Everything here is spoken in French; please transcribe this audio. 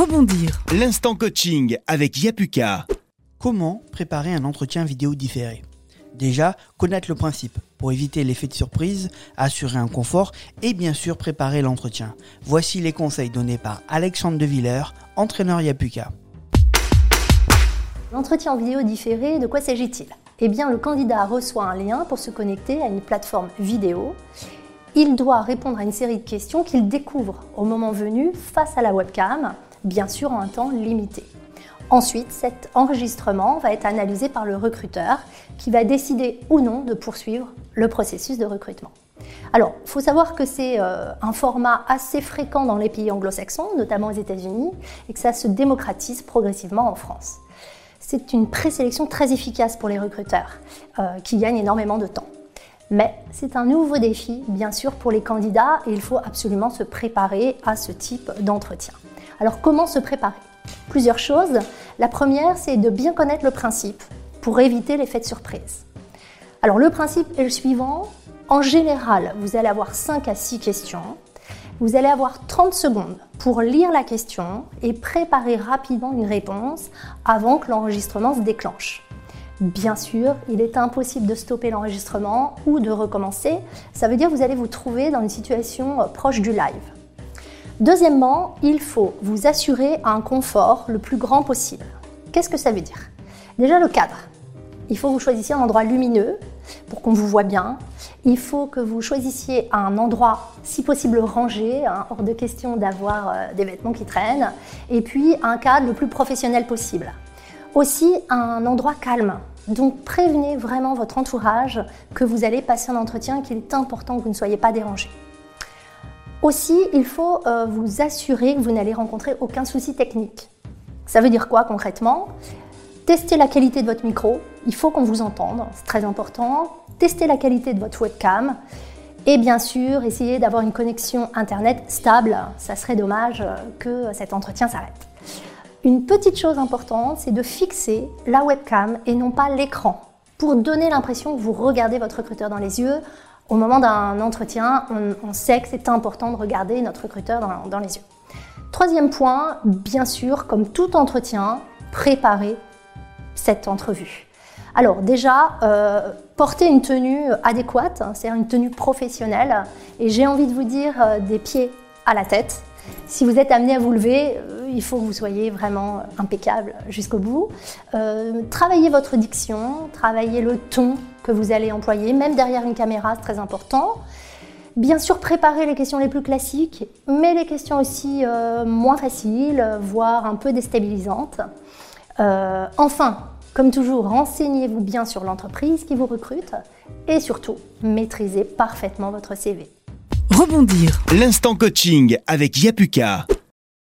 Rebondir. L'instant coaching avec Yapuka. Comment préparer un entretien vidéo différé? Déjà, connaître le principe pour éviter l'effet de surprise, assurer un confort et bien sûr préparer l'entretien. Voici les conseils donnés par Alexandre De Villers, entraîneur Yapuka. L'entretien en vidéo différé, de quoi s'agit-il? Eh bien, le candidat reçoit un lien pour se connecter à une plateforme vidéo. Il doit répondre à une série de questions qu'il découvre au moment venu face à la webcam, bien sûr en un temps limité. Ensuite, cet enregistrement va être analysé par le recruteur qui va décider ou non de poursuivre le processus de recrutement. Alors, il faut savoir que c'est euh, un format assez fréquent dans les pays anglo-saxons, notamment aux États-Unis, et que ça se démocratise progressivement en France c'est une présélection très efficace pour les recruteurs, euh, qui gagnent énormément de temps. Mais c'est un nouveau défi, bien sûr, pour les candidats et il faut absolument se préparer à ce type d'entretien. Alors comment se préparer? Plusieurs choses. La première, c'est de bien connaître le principe pour éviter l'effet de surprise. Alors le principe est le suivant. En général, vous allez avoir 5 à 6 questions vous allez avoir 30 secondes pour lire la question et préparer rapidement une réponse avant que l'enregistrement se déclenche. Bien sûr, il est impossible de stopper l'enregistrement ou de recommencer. Ça veut dire que vous allez vous trouver dans une situation euh, proche du live. Deuxièmement, il faut vous assurer un confort le plus grand possible. Qu'est-ce que ça veut dire? Déjà le cadre. Il faut que vous choisissiez un endroit lumineux pour qu'on vous voit bien. Il faut que vous choisissiez un endroit, si possible rangé, hein, hors de question d'avoir euh, des vêtements qui traînent, et puis un cadre le plus professionnel possible. Aussi un endroit calme. Donc prévenez vraiment votre entourage que vous allez passer un entretien qu'il est important que vous ne soyez pas dérangé. Aussi, il faut euh, vous assurer que vous n'allez rencontrer aucun souci technique. Ça veut dire quoi concrètement? Testez la qualité de votre micro, il faut qu'on vous entende, c'est très important. Testez la qualité de votre webcam et bien sûr, essayez d'avoir une connexion Internet stable. Ça serait dommage que cet entretien s'arrête. Une petite chose importante, c'est de fixer la webcam et non pas l'écran pour donner l'impression que vous regardez votre recruteur dans les yeux. Au moment d'un entretien, on, sait que c'est important de regarder notre recruteur dans, les yeux. Troisième point, bien sûr, comme tout entretien, préparez cette entrevue. Alors déjà, euh, porter une tenue adéquate, hein, c'est-à-dire une tenue professionnelle, et j'ai envie de vous dire euh, des pieds à la tête. Si vous êtes amené à vous lever, euh, il faut que vous soyez vraiment impeccable jusqu'au bout. travaillez votre diction, travaillez le ton que vous allez employer, même derrière une caméra, c'est très important. Bien sûr, préparez les questions les plus classiques, mais les questions aussi moins faciles, voire un peu déstabilisantes. enfin, comme toujours, renseignez-vous bien sur l'entreprise qui vous recrute et surtout, maîtrisez parfaitement votre CV. Rebondir. L'instant coaching avec Yapuka.